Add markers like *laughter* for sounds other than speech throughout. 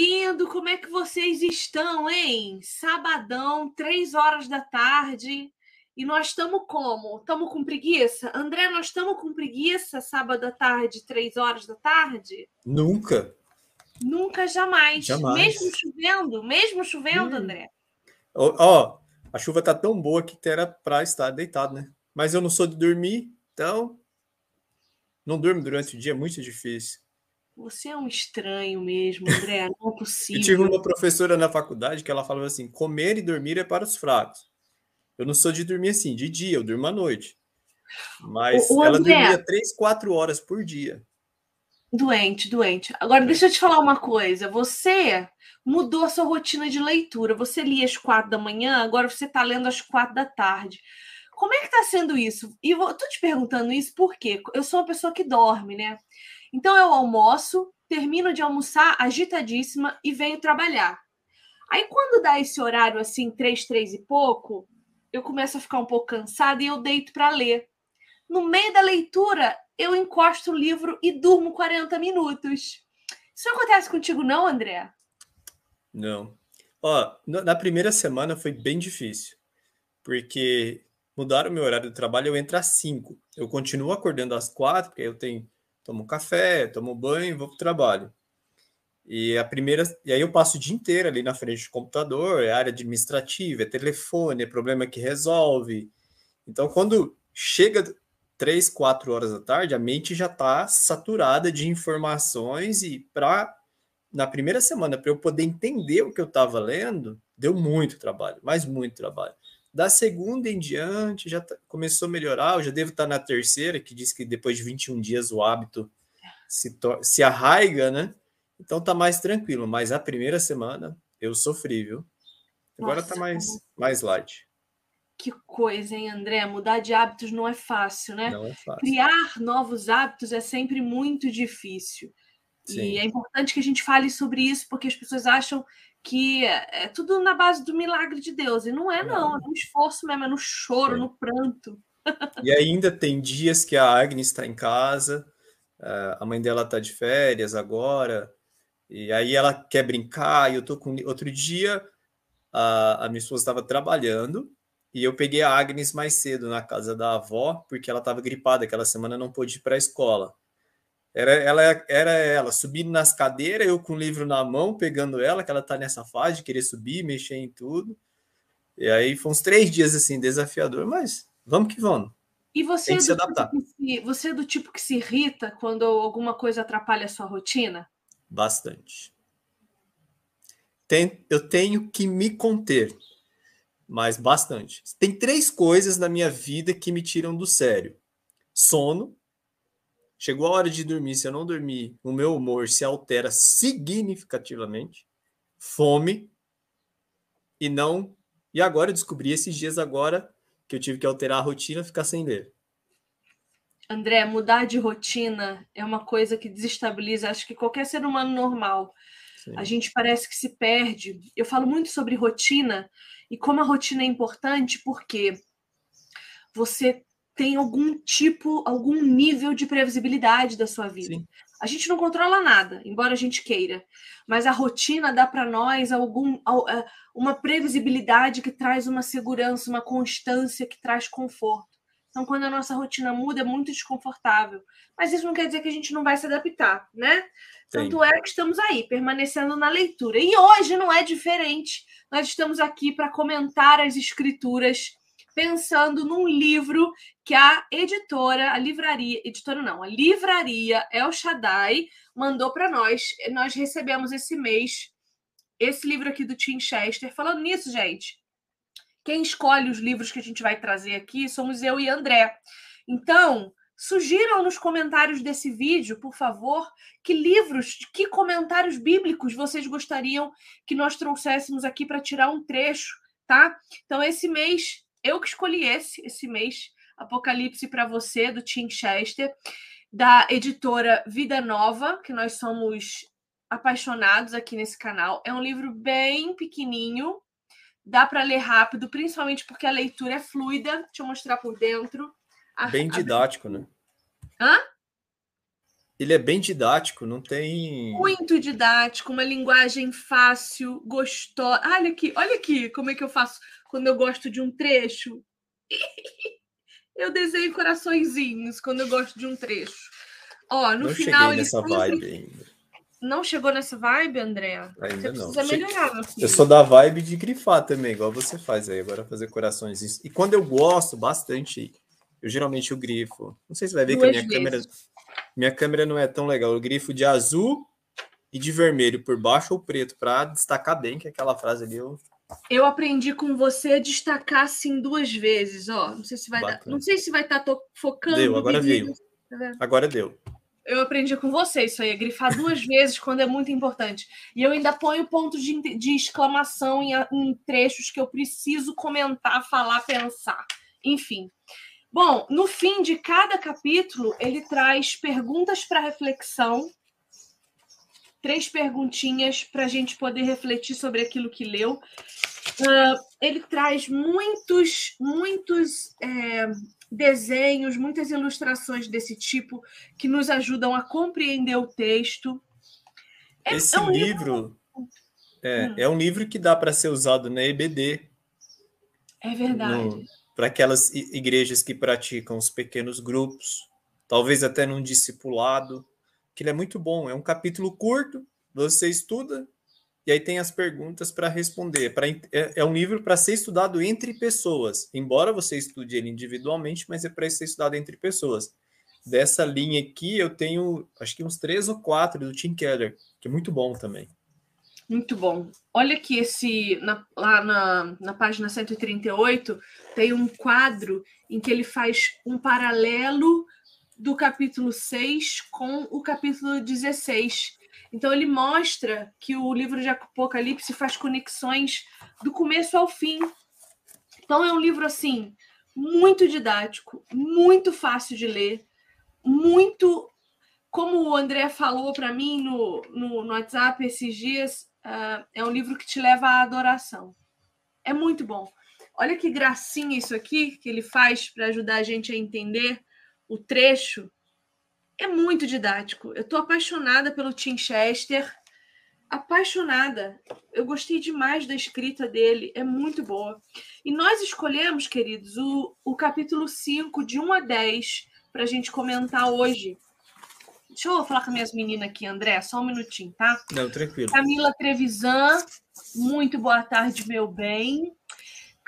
lindo, como é que vocês estão, hein? Sabadão, três horas da tarde. E nós estamos como? Estamos com preguiça? André, nós estamos com preguiça sábado à tarde, três horas da tarde? Nunca. Nunca, jamais. Jamais. Mesmo chovendo, mesmo chovendo, Hum. André. Ó, ó, a chuva tá tão boa que era pra estar deitado, né? Mas eu não sou de dormir, então não durmo durante o dia, é muito difícil. Você é um estranho mesmo, André. Não é *laughs* Eu possível. tive uma professora na faculdade que ela falava assim: comer e dormir é para os fracos. Eu não sou de dormir assim, de dia, eu durmo à noite. Mas O- o ela André- dormia três, quatro horas por dia. Doente, doente. Agora, deixa eu te falar uma coisa. Você mudou a sua rotina de leitura. Você lia às quatro da manhã, agora você está lendo às quatro da tarde. Como é que está sendo isso? E eu tô te perguntando isso porque eu sou uma pessoa que dorme, né? Então eu almoço, termino de almoçar agitadíssima e venho trabalhar. Aí quando dá esse horário assim, três, três e pouco, eu começo a ficar um pouco cansada e eu deito para ler. No meio da leitura, eu encosto o livro e durmo 40 minutos. Isso não acontece contigo, não, André? Não. Ó, na primeira semana foi bem difícil, porque mudaram o meu horário de trabalho, eu entro às 5. Eu continuo acordando às 4, porque eu tenho, tomo café, tomo banho e vou para o trabalho. E a primeira, e aí eu passo o dia inteiro ali na frente do computador, é área administrativa, é telefone, é problema que resolve. Então, quando chega 3, 4 horas da tarde, a mente já está saturada de informações e para na primeira semana, para eu poder entender o que eu estava lendo, deu muito trabalho, mas muito trabalho. Da segunda em diante, já tá- começou a melhorar. Eu já devo estar na terceira, que diz que depois de 21 dias o hábito se, se arraiga, né? Então tá mais tranquilo. Mas a primeira semana eu sofri, viu? Agora tá Nossa, mais, mais light. Que coisa, hein, André? Mudar de hábitos não é fácil, né? Não é fácil. Criar novos hábitos é sempre muito difícil. E Sim. é importante que a gente fale sobre isso, porque as pessoas acham que é tudo na base do milagre de Deus. E não é, não. É no esforço mesmo, é no choro, Sim. no pranto. E ainda tem dias que a Agnes está em casa, eh, a mãe dela está de férias agora, e aí ela quer brincar, e eu tô com. Outro dia, a, a minha esposa estava trabalhando, e eu peguei a Agnes mais cedo na casa da avó, porque ela estava gripada, aquela semana não pôde ir para a escola. Era ela, era ela subindo nas cadeiras, eu com o livro na mão, pegando ela, que ela tá nessa fase de querer subir, mexer em tudo. E aí foi uns três dias assim, desafiador, mas vamos que vamos. E você Tem é, que do se tipo adaptar. que se, você é do tipo que se irrita quando alguma coisa atrapalha a sua rotina? Bastante. Tem, eu tenho que me conter, mas bastante. Tem três coisas na minha vida que me tiram do sério: sono. Chegou a hora de dormir. Se eu não dormir, o meu humor se altera significativamente. Fome. E não. E agora eu descobri esses dias agora que eu tive que alterar a rotina, ficar sem ler. André, mudar de rotina é uma coisa que desestabiliza, acho que qualquer ser humano normal. Sim. A gente parece que se perde. Eu falo muito sobre rotina e como a rotina é importante porque você tem algum tipo, algum nível de previsibilidade da sua vida. Sim. A gente não controla nada, embora a gente queira, mas a rotina dá para nós algum, al- eh, uma previsibilidade que traz uma segurança, uma constância que traz conforto. Então, quando a nossa rotina muda, é muito desconfortável. Mas isso não quer dizer que a gente não vai se adaptar, né? Tanto é que estamos aí, permanecendo na leitura. E hoje não é diferente. Nós estamos aqui para comentar as escrituras, pensando num livro que a editora, a livraria, editora não, a livraria El Shaddai mandou para nós. Nós recebemos esse mês esse livro aqui do Tim Chester. Falando nisso, gente, quem escolhe os livros que a gente vai trazer aqui somos eu e André. Então, sugiram nos comentários desse vídeo, por favor, que livros, que comentários bíblicos vocês gostariam que nós trouxéssemos aqui para tirar um trecho, tá? Então, esse mês, eu que escolhi esse, esse mês, Apocalipse para você, do Tim Chester, da editora Vida Nova, que nós somos apaixonados aqui nesse canal. É um livro bem pequenininho, dá para ler rápido, principalmente porque a leitura é fluida. Deixa eu mostrar por dentro. A- Bem a- didático, né? Hã? ele é bem didático, não tem. Muito didático, uma linguagem fácil, gostosa. Olha aqui, olha aqui como é que eu faço quando eu gosto de um trecho. eu desenho coraçõezinhos quando eu gosto de um trecho. Ó, no não final. Nessa vibe ainda. Não chegou nessa vibe, André? Ainda você não. precisa melhorar, Eu sou da vibe de grifar também, igual você faz aí, agora fazer corações. E quando eu gosto bastante, eu geralmente eu grifo. Não sei se vai ver Duas que a minha vezes. câmera minha câmera não é tão legal. Eu grifo de azul e de vermelho por baixo ou preto, para destacar bem que aquela frase ali eu. Eu aprendi com você a destacar assim duas vezes, ó. Não sei se vai dar, não sei se vai estar focando. Deu, agora veio. Tá? Agora deu. Eu aprendi com você isso aí, grifar duas vezes quando é muito importante. E eu ainda ponho pontos de, de exclamação em, em trechos que eu preciso comentar, falar, pensar. Enfim. Bom, no fim de cada capítulo, ele traz perguntas para reflexão, três perguntinhas para a gente poder refletir sobre aquilo que leu. Ah, ele traz muitos, muitos é, desenhos, muitas ilustrações desse tipo que nos ajudam a compreender o texto. É- Esse é um livro é, Hum. é um livro que dá para ser usado na EBD, É verdade. para aquelas igrejas que praticam os pequenos grupos, talvez até num discipulado, que ele é muito bom. É um capítulo curto, você estuda e aí tem as perguntas para responder. Pra, é, é um livro para ser estudado entre pessoas, embora você estude ele individualmente, mas é para ser estudado entre pessoas. Dessa linha aqui, eu tenho acho que uns três ou quatro do Tim Keller, que é muito bom também. Muito bom. Olha aqui esse na- lá na, na página 138 tem um quadro em que ele faz um paralelo do capítulo 6 com o capítulo 16. Então ele mostra que o livro de Apocalipse faz conexões do começo ao fim. Então é um livro assim muito didático, muito fácil de ler, muito como o André falou para mim no, no, no WhatsApp esses dias, ah, é um livro que te leva à adoração. É muito bom. Olha que gracinha isso aqui que ele faz para ajudar a gente a entender o trecho. É muito didático. Eu estou apaixonada pelo Tim Chester. Apaixonada. Eu gostei demais da escrita dele. É muito boa. E nós escolhemos, queridos, o, o capítulo 5, de 1 a 10, para a gente comentar hoje. Deixa eu falar com minhas meninas aqui, André, só um minutinho, tá? Não, tranquilo. Camila Trevisan, muito boa tarde, meu bem.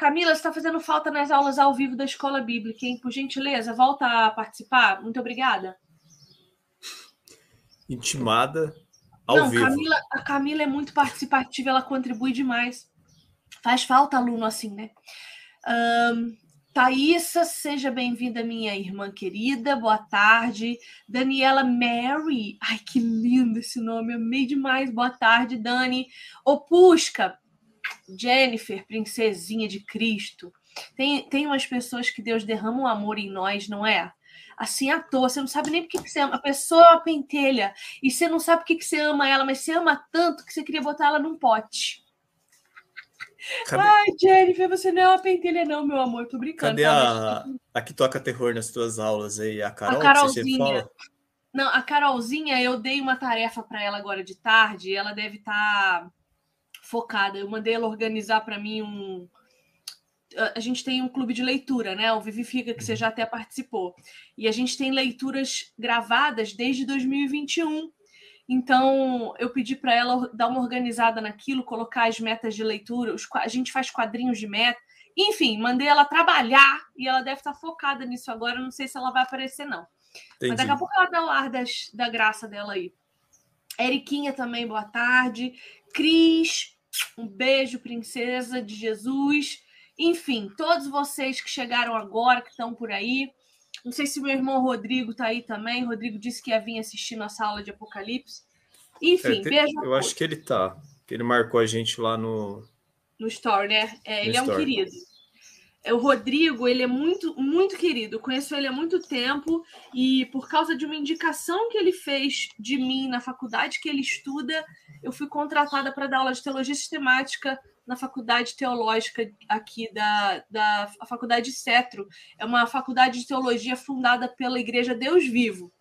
Camila, você está fazendo falta nas aulas ao vivo da Escola Bíblica, hein? Por gentileza, volta a participar. Muito obrigada. Intimada ao Não, vivo. Camila, a Camila é muito participativa, ela contribui demais. Faz falta aluno assim, né? Thaísa, seja bem-vinda, minha irmã querida. Boa tarde. Daniela Mary. Ai, que lindo esse nome. Amei demais. Boa tarde, Dani. Opusca. Jennifer, princesinha de Cristo. Tem, tem umas pessoas que Deus derrama um amor em nós, não é? Assim à toa, você não sabe nem por que você ama. A pessoa é uma pentelha e você não sabe por que você ama ela, mas você ama tanto que você queria botar ela num pote. Cadê, Ai, Jennifer, você não é uma pentelha, não, meu amor. Tô brincando. cadê tá? a, a que toca terror nas tuas aulas aí? A Carol? A Carolzinha. Não, a Carolzinha, eu dei uma tarefa para ela agora de tarde ela deve estar focada. Eu mandei ela organizar para mim um. A- gente tem um clube de leitura, né? O Vivifica, que você já até participou. E a gente tem leituras gravadas desde 2021. Então, eu pedi para ela dar uma organizada naquilo, colocar as metas de leitura. os a gente faz quadrinhos de meta. Enfim, mandei ela trabalhar e ela deve estar focada nisso agora. Não sei se ela vai aparecer, não. Mas Entendi. daqui a pouco ela dá o ar das, da graça dela aí. Eriquinha também, boa tarde. Cris, um beijo, princesa de Jesus. Enfim, todos vocês que chegaram agora, que estão por aí. Não sei se meu irmão Rodrigo tá aí também. Rodrigo disse que ia vir assistir nossa aula de Apocalipse. Enfim, É, beijo eu acho que ele tá. Que ele marcou a gente lá no. no Story, né? É, ele é um querido. É, O Rodrigo, ele é muito, muito querido. Eu conheço ele há muito tempo e por causa de uma indicação que ele fez de mim na faculdade que ele estuda, eu fui contratada para dar aula de teologia sistemática na faculdade teológica aqui da, da faculdade Cetro. É uma faculdade de teologia fundada pela Igreja Deus Vivo.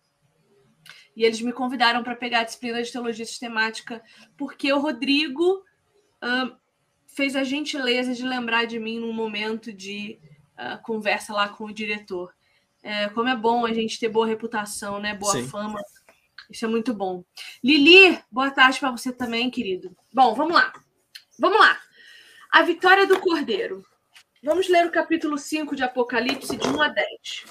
E eles me convidaram para pegar a disciplina de teologia sistemática, porque o Rodrigo uh, fez a gentileza de lembrar de mim num momento de uh, conversa lá com o diretor. É, como é bom a gente ter boa reputação, né? Boa Sim. fama. Isso é muito bom. Lili, boa tarde para você também, querido. Bom, vamos lá. Vamos lá. A vitória do Cordeiro. Vamos ler o capítulo 5 de Apocalipse, de 1 a 10.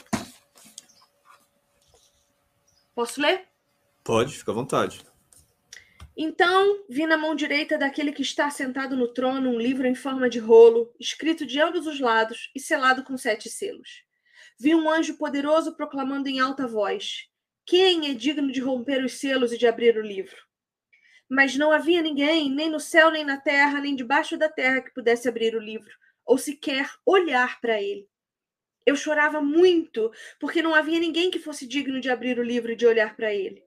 Posso ler? Pode, fica à vontade. Então vi na mão direita daquele que está sentado no trono um livro em forma de rolo, escrito de ambos os lados e selado com sete selos. Vi um anjo poderoso proclamando em alta voz: Quem é digno de romper os selos e de abrir o livro? Mas não havia ninguém, nem no céu, nem na terra, nem debaixo da terra, que pudesse abrir o livro, ou sequer olhar para ele. Eu chorava muito, porque não havia ninguém que fosse digno de abrir o livro e de olhar para ele.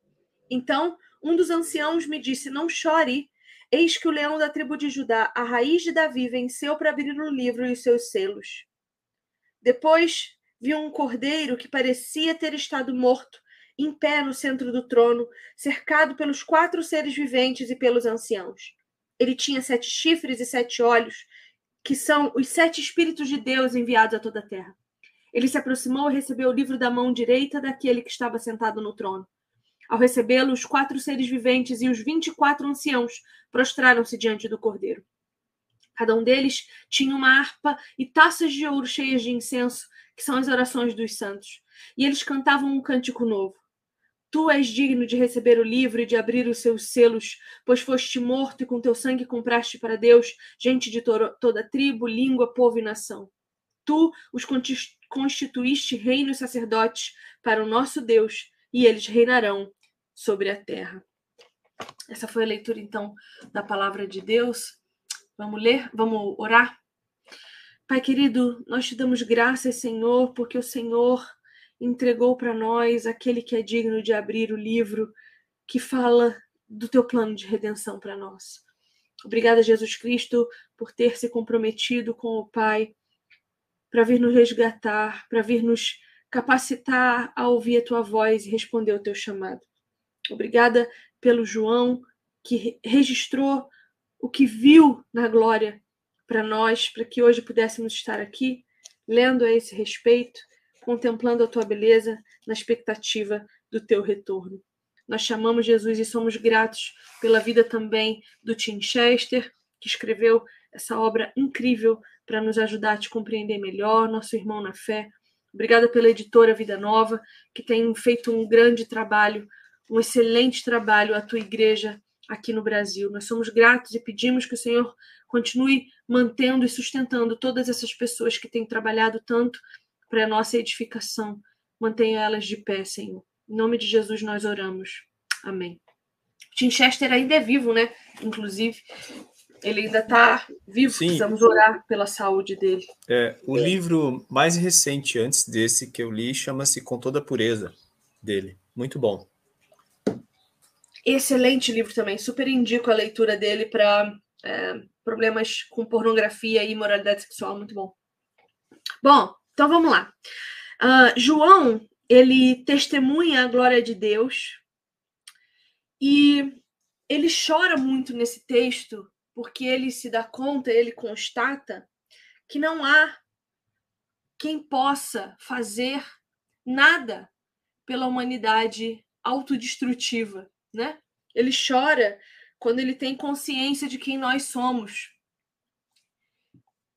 Então, um dos anciãos me disse: Não chore. Eis que o leão da tribo de Judá, a raiz de Davi, venceu para abrir o livro e os seus selos. Depois vi um cordeiro que parecia ter estado morto, em pé no centro do trono, cercado pelos quatro seres viventes e pelos anciãos. Ele tinha sete chifres e sete olhos, que são os sete espíritos de Deus enviados a toda a terra. Ele se aproximou e recebeu o livro da mão direita daquele que estava sentado no trono. Ao recebê-lo, os quatro seres viventes e os vinte e quatro anciãos prostraram-se diante do cordeiro. Cada um deles tinha uma harpa e taças de ouro cheias de incenso, que são as orações dos santos. E eles cantavam um cântico novo. Tu és digno de receber o livro e de abrir os seus selos, pois foste morto e com teu sangue compraste para Deus gente de toda tribo, língua, povo e nação. Tu os constituíste reino e sacerdotes para o nosso Deus, e eles reinarão sobre a terra. Essa foi a leitura, então, da palavra de Deus. Vamos ler? Vamos orar? Pai querido, nós te damos graças, Senhor, porque o Senhor entregou para nós aquele que é digno de abrir o livro que fala do teu plano de redenção para nós. Obrigada, Jesus Cristo, por ter se comprometido com o Pai para vir nos resgatar, para vir nos capacitar a ouvir a tua voz e responder ao teu chamado. Obrigada pelo João que registrou o que viu na glória para nós, para que hoje pudéssemos estar aqui lendo a esse respeito, contemplando a tua beleza na expectativa do teu retorno. Nós chamamos Jesus e somos gratos pela vida também do Tim Chester, que escreveu essa obra incrível para nos ajudar a te compreender melhor, nosso irmão na fé, Obrigada pela editora Vida Nova, que tem feito um grande trabalho, um excelente trabalho, a tua igreja aqui no Brasil. Nós somos gratos e pedimos que o Senhor continue mantendo e sustentando todas essas pessoas que têm trabalhado tanto para a nossa edificação. Mantenha elas de pé, Senhor. Em nome de Jesus nós oramos. Amém. Tim Chester ainda é vivo, né? Inclusive, ele ainda está vivo, Sim. precisamos orar pela saúde dele. É, o é. livro mais recente antes desse que eu li chama-se Com Toda a Pureza dele. Muito bom. Excelente livro também. Super indico a leitura dele para é, problemas com pornografia e imoralidade sexual. Muito bom. Bom, então vamos lá. Uh, João, ele testemunha a glória de Deus e ele chora muito nesse texto porque ele se dá conta, ele constata que não há quem possa fazer nada pela humanidade autodestrutiva, né? Ele chora quando ele tem consciência de quem nós somos.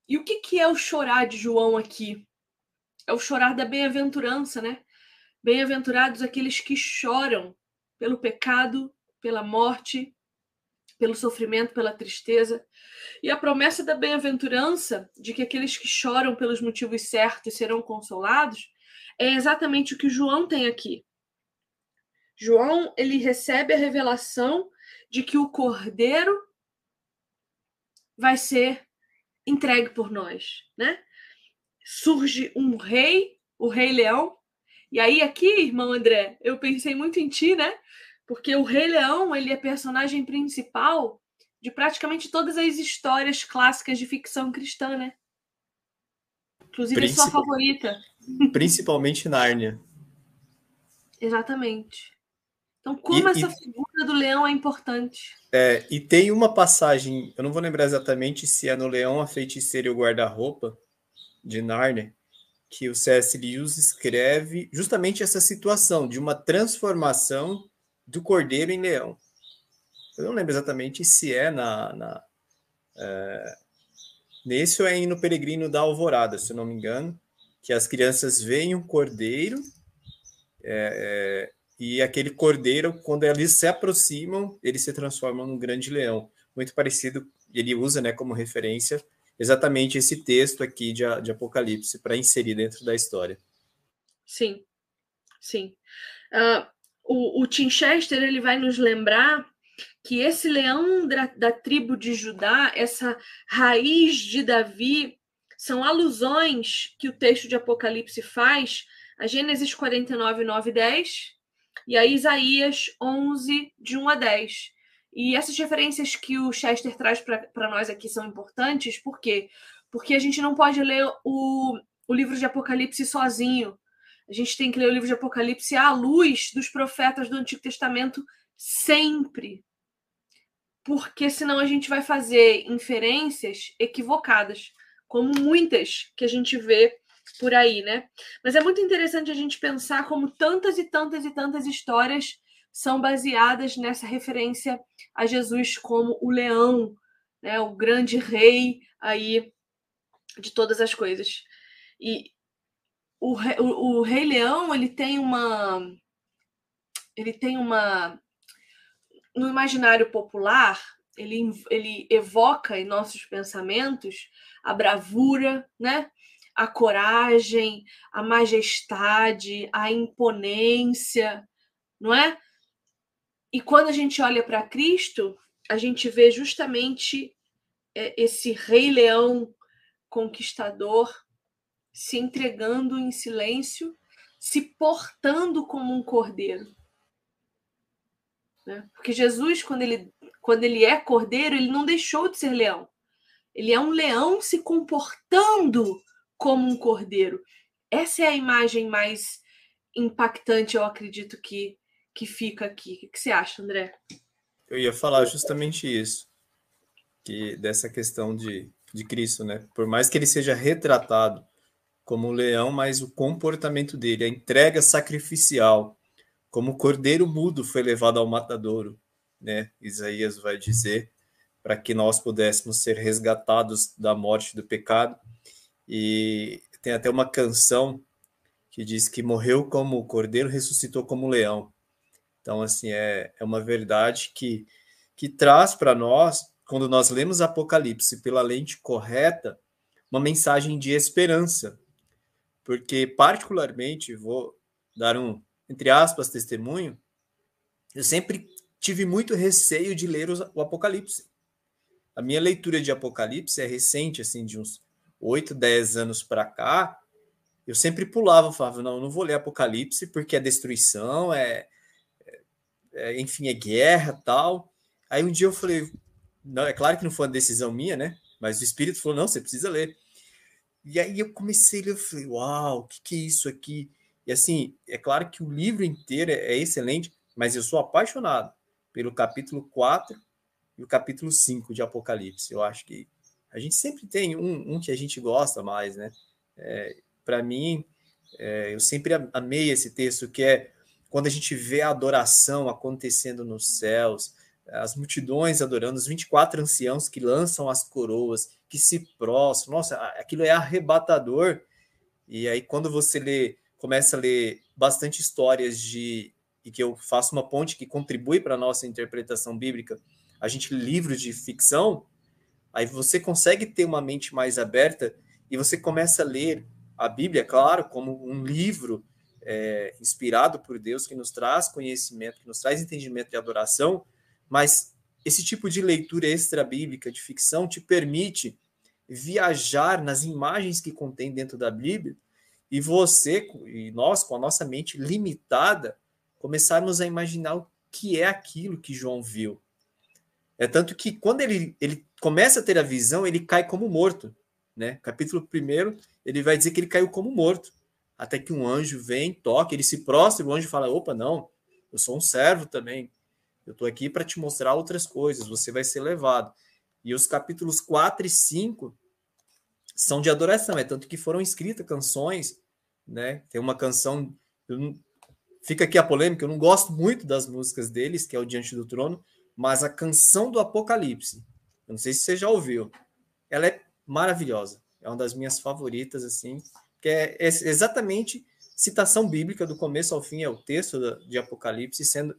E o que, que é o chorar de João aqui? É o chorar da bem-aventurança, né? Bem-aventurados aqueles que choram pelo pecado, pela morte pelo sofrimento, pela tristeza. E a promessa da bem-aventurança, de que aqueles que choram pelos motivos certos serão consolados, é exatamente o que João tem aqui. João, ele recebe a revelação de que o cordeiro vai ser entregue por nós, né? Surge um rei, o rei leão. E aí aqui, irmão André, eu pensei muito em ti, né? porque o Rei Leão ele é personagem principal de praticamente todas as histórias clássicas de ficção cristã, né? Inclusive Princip... sua favorita. Principalmente Nárnia. *laughs* Exatamente. Então, como e, essa e, figura do leão é importante. É, e tem uma passagem, eu não vou lembrar exatamente se é no Leão, a Feiticeira e o Guarda-Roupa, de Narnia, que o C.S. Lewis escreve justamente essa situação de uma transformação do cordeiro em leão. Eu não lembro exatamente se é na, na é, nesse ou é no Peregrino da Alvorada, se eu não me engano, que as crianças veem um cordeiro é, é, e aquele cordeiro, quando eles se aproximam, ele se transforma num grande leão. Muito parecido, ele usa né, como referência exatamente esse texto aqui de, de Apocalipse para inserir dentro da história. Sim, sim. Uh, o, o Tim Chester ele vai nos lembrar que esse leão da, da tribo de Judá, essa raiz de Davi, são alusões que o texto de Apocalipse faz a Gênesis 49, 9 e 10 e a Isaías 11, de 1 a 10. E essas referências que o Chester traz para nós aqui são importantes, por quê? Porque a gente não pode ler o, o livro de Apocalipse sozinho. A gente tem que ler o livro de Apocalipse à luz dos profetas do Antigo Testamento sempre. Porque senão a gente vai fazer inferências equivocadas, como muitas que a gente vê por aí, né? Mas é muito interessante a gente pensar como tantas e tantas e tantas histórias são baseadas nessa referência a Jesus como o leão, né, o grande rei aí de todas as coisas. E o, o, o rei leão ele tem uma ele tem uma no imaginário popular ele, ele evoca em nossos pensamentos a bravura, né? a coragem, a majestade, a imponência, não é? E quando a gente olha para Cristo, a gente vê justamente é, esse rei leão conquistador se entregando em silêncio, se portando como um cordeiro. Né? Porque Jesus, quando ele, quando ele é cordeiro, ele não deixou de ser leão. Ele é um leão se comportando como um cordeiro. Essa é a imagem mais impactante, eu acredito que, que fica aqui. O que você acha, André? Eu ia falar justamente isso, que dessa questão de, de Cristo, né? Por mais que ele seja retratado como um leão, mas o comportamento dele, a entrega sacrificial, como o cordeiro mudo foi levado ao matadouro, né? Isaías vai dizer, para que nós pudéssemos ser resgatados da morte do pecado. E tem até uma canção que diz que morreu como cordeiro, ressuscitou como leão. Então, assim, é, é uma verdade que, que traz para nós, quando nós lemos Apocalipse pela lente correta, uma mensagem de esperança. Porque, particularmente, vou dar um, entre aspas, testemunho, eu sempre tive muito receio de ler o Apocalipse. A minha leitura de Apocalipse é recente, assim, de uns 8, 10 anos para cá, eu sempre pulava, falava, não, não vou ler Apocalipse porque é destruição, é, é, enfim, é guerra tal. Aí um dia eu falei, não, é claro que não foi uma decisão minha, né? Mas o Espírito falou, não, você precisa ler. E aí eu comecei a ler, eu falei, uau, o que, que é isso aqui? E assim, é claro que o livro inteiro é, excelente, mas eu sou apaixonado pelo capítulo 4 e o capítulo 5 de Apocalipse. Eu acho que a gente sempre tem um, um que a gente gosta mais, né? É, Para mim, é, eu sempre amei esse texto, que é quando a gente vê a adoração acontecendo nos céus, as multidões adorando, os 24 anciãos que lançam as coroas, que se prostram. Nossa, aquilo é arrebatador. E aí, quando você lê, começa a ler bastante histórias de. e que eu faço uma ponte que contribui para a nossa interpretação bíblica, a gente livros de ficção, Aí você consegue ter uma mente mais aberta e você começa a ler a Bíblia, claro, como um livro é, inspirado por Deus que nos traz conhecimento, que nos traz entendimento de adoração, mas esse tipo de leitura extra-bíblica, de ficção, te permite viajar nas imagens que contém dentro da Bíblia e você e nós, com a nossa mente limitada, começarmos a imaginar o que é aquilo que João viu. É tanto que quando ele, ele começa a ter a visão, ele cai como morto. Né? Capítulo 1, ele vai dizer que ele caiu como morto. Até que um anjo vem, toca, ele se prostra, o anjo fala: opa, não, Eu sou um servo também. Eu estou aqui para te mostrar outras coisas. Você vai ser levado. E os capítulos 4 e 5 são de adoração. É tanto que foram escritas canções, né? Tem uma canção. Não, fica aqui a polêmica. Eu não gosto muito das músicas deles, que é o Diante do Trono, mas a canção do Apocalipse. Eu não sei se você já ouviu. Ela é maravilhosa. É uma das minhas favoritas, assim, que é exatamente citação bíblica do começo ao fim, é o texto de Apocalipse, sendo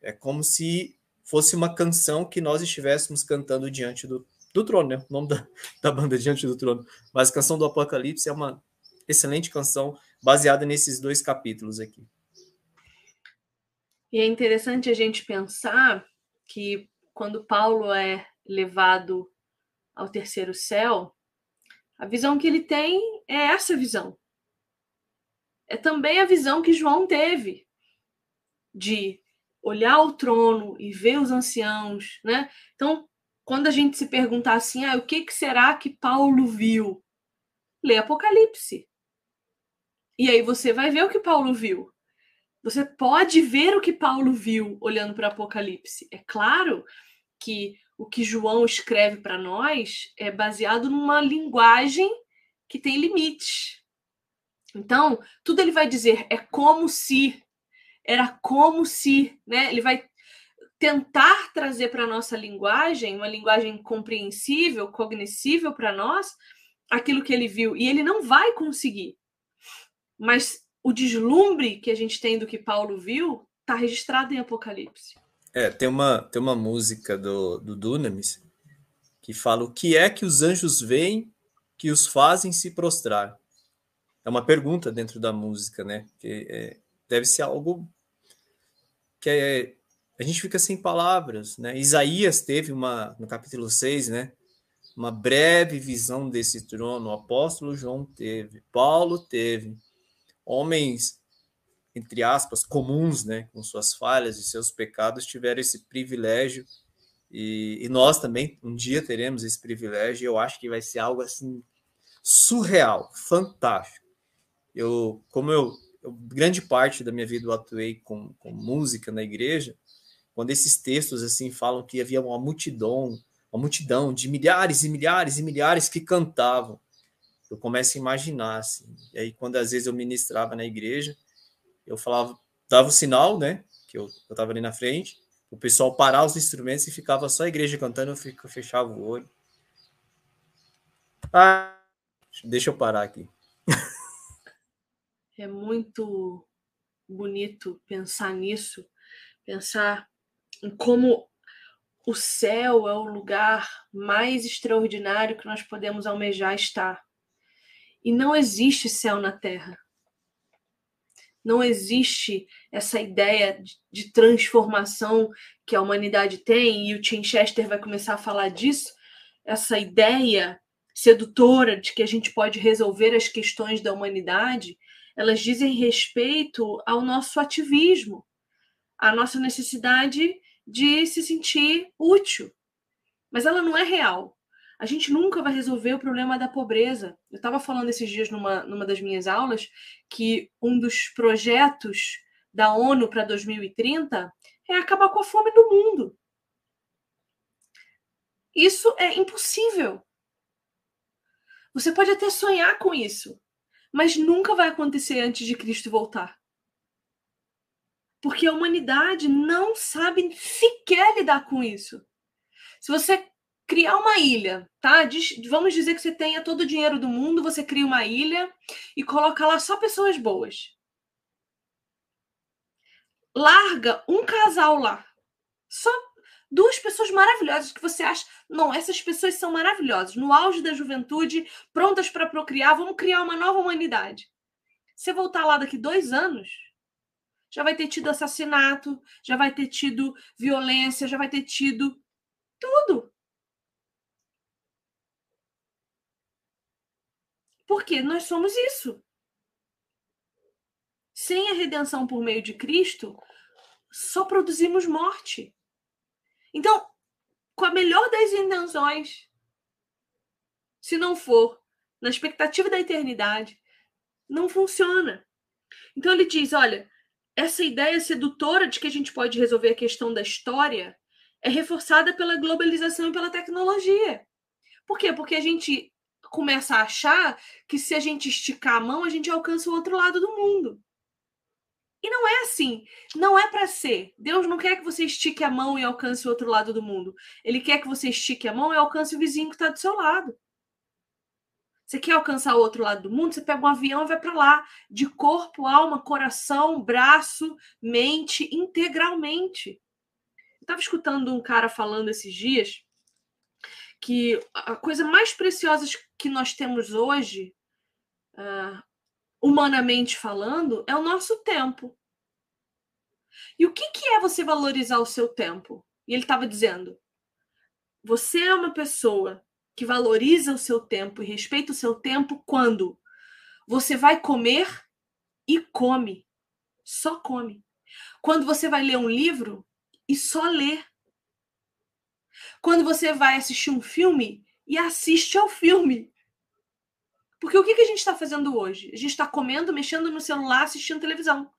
é como se fosse uma canção que nós estivéssemos cantando diante do, do trono, né? O nome da, da banda Diante do Trono. Mas a canção do Apocalipse é uma excelente canção baseada nesses dois capítulos aqui. E é interessante a gente pensar que quando Paulo é levado ao terceiro céu, a visão que ele tem é essa visão é também a visão que João teve de olhar o trono e ver os anciãos, né? Então, quando a gente se perguntar assim, ah, o que, que será que Paulo viu? Lê Apocalipse. E aí você vai ver o que Paulo viu. Você pode ver o que Paulo viu olhando para Apocalipse. É claro que o que João escreve para nós é baseado numa linguagem que tem limites. Então, tudo ele vai dizer é como se, era como se, né? Ele vai tentar trazer para a nossa linguagem, uma linguagem compreensível, cognoscível para nós, aquilo que ele viu. E ele não vai conseguir. Mas o deslumbre que a gente tem do que Paulo viu está registrado em Apocalipse. É, tem uma, tem uma música do, do Dunamis que fala o que é que os anjos veem que os fazem se prostrar é uma pergunta dentro da música, né? Que é, deve ser algo que é, a gente fica sem palavras, né? Isaías teve uma no capítulo 6, né? Uma breve visão desse trono, o apóstolo João teve, Paulo teve, homens entre aspas comuns, né, com suas falhas e seus pecados tiveram esse privilégio e, e nós também um dia teremos esse privilégio. E eu acho que vai ser algo assim surreal, fantástico eu, como eu, eu, grande parte da minha vida eu atuei com, com música na igreja, quando esses textos assim falam que havia uma multidão, uma multidão de milhares e milhares e milhares que cantavam, eu começo a imaginar assim. E aí quando às vezes eu ministrava na igreja, eu falava, dava o sinal, né, que eu estava ali na frente, o pessoal parar os instrumentos e ficava só a igreja cantando, eu fechava o olho. Ah, deixa eu parar aqui. É muito bonito pensar nisso, pensar em como o céu é o lugar mais extraordinário que nós podemos almejar estar. E não existe céu na terra. Não existe essa ideia de, transformação que a humanidade tem, e o Tim Chester vai começar a falar disso, essa ideia sedutora de que a gente pode resolver as questões da humanidade elas dizem respeito ao nosso ativismo, à nossa necessidade de se sentir útil. Mas ela não é real. A gente nunca vai resolver o problema da pobreza. Eu estava falando esses dias numa, numa das minhas aulas que um dos projetos da ONU para 2030 é acabar com a fome no mundo. Isso é impossível. Você pode até sonhar com isso, mas nunca vai acontecer antes de Cristo voltar. Porque a humanidade não sabe sequer lidar com isso. Se você criar uma ilha, tá? Vamos dizer que você tenha todo o dinheiro do mundo, você cria uma ilha e coloca lá só pessoas boas. Larga um casal lá. Só duas pessoas maravilhosas que você acha, não, essas pessoas são maravilhosas, no auge da juventude, prontas para procriar, vamos criar uma nova humanidade. Você voltar lá daqui dois anos, já vai ter tido assassinato, já vai ter tido violência, já vai ter tido tudo. Porque nós somos isso. Sem a redenção por meio de Cristo, só produzimos morte. Então, com a melhor das intenções, se não for na expectativa da eternidade, não funciona. Então ele diz: olha, essa ideia sedutora de que a gente pode resolver a questão da história é reforçada pela globalização e pela tecnologia. Por quê? Porque a gente começa a achar que se a gente esticar a mão, a gente alcança o outro lado do mundo. E não é assim. Não é para ser. Deus não quer que você estique a mão e alcance o outro lado do mundo. Ele quer que você estique a mão e alcance o vizinho que está do seu lado. Você quer alcançar o outro lado do mundo? Você pega um avião e vai para lá, de corpo, alma, coração, braço, mente, integralmente. Eu estava escutando um cara falando esses dias que a coisa mais preciosa que nós temos hoje, uh, humanamente falando, é o nosso tempo. E o que, que é você valorizar o seu tempo? E ele estava dizendo: você é uma pessoa que valoriza o seu tempo e respeita o seu tempo quando você vai comer e come. Só come. Quando você vai ler um livro e só lê. Quando você vai assistir um filme e assiste ao filme. Porque o que, que a gente está fazendo hoje? A gente está comendo, mexendo no celular, assistindo televisão.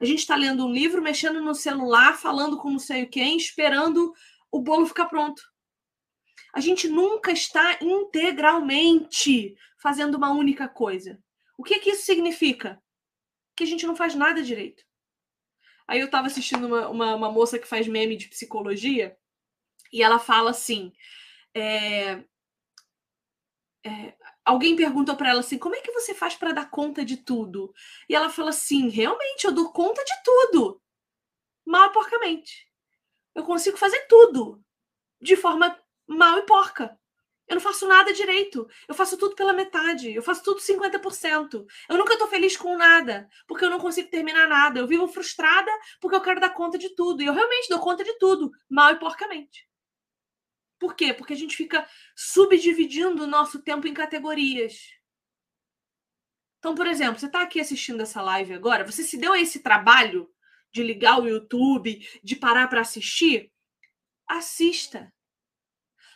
A gente está lendo um livro, mexendo no celular, falando com não sei quem, esperando o bolo ficar pronto. A gente nunca está integralmente fazendo uma única coisa. O que, que isso significa? Que a gente não faz nada direito. Aí eu estava assistindo uma, uma, uma, moça que faz meme de psicologia e ela fala assim: é, é, alguém perguntou para ela assim: como é que você faz para dar conta de tudo? E ela fala assim: realmente, eu dou conta de tudo, mal e porcamente. Eu consigo fazer tudo de forma mal e porca. Eu não faço nada direito. Eu faço tudo pela metade. Eu faço tudo 50%. Eu nunca estou feliz com nada, porque eu não consigo terminar nada. Eu vivo frustrada porque eu quero dar conta de tudo. E eu realmente dou conta de tudo, mal e porcamente. Por quê? Porque a gente fica subdividindo o nosso tempo em categorias. Então, por exemplo, você está aqui assistindo essa live agora, você se deu esse trabalho de ligar o YouTube, de parar para assistir? Assista.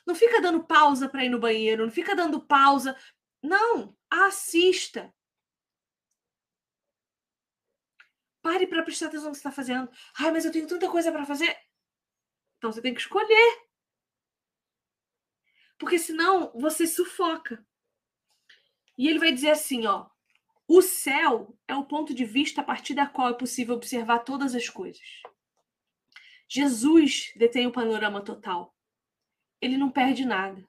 Não fica dando pausa para ir no banheiro, não fica dando pausa. Não, assista. Pare para prestar atenção no que você está fazendo. Ai, mas eu tenho tanta coisa para fazer. Então você tem que escolher. Porque senão você sufoca. E ele vai dizer assim, ó: o céu é o ponto de vista a partir da qual é possível observar todas as coisas. Jesus detém o panorama total ele não perde nada.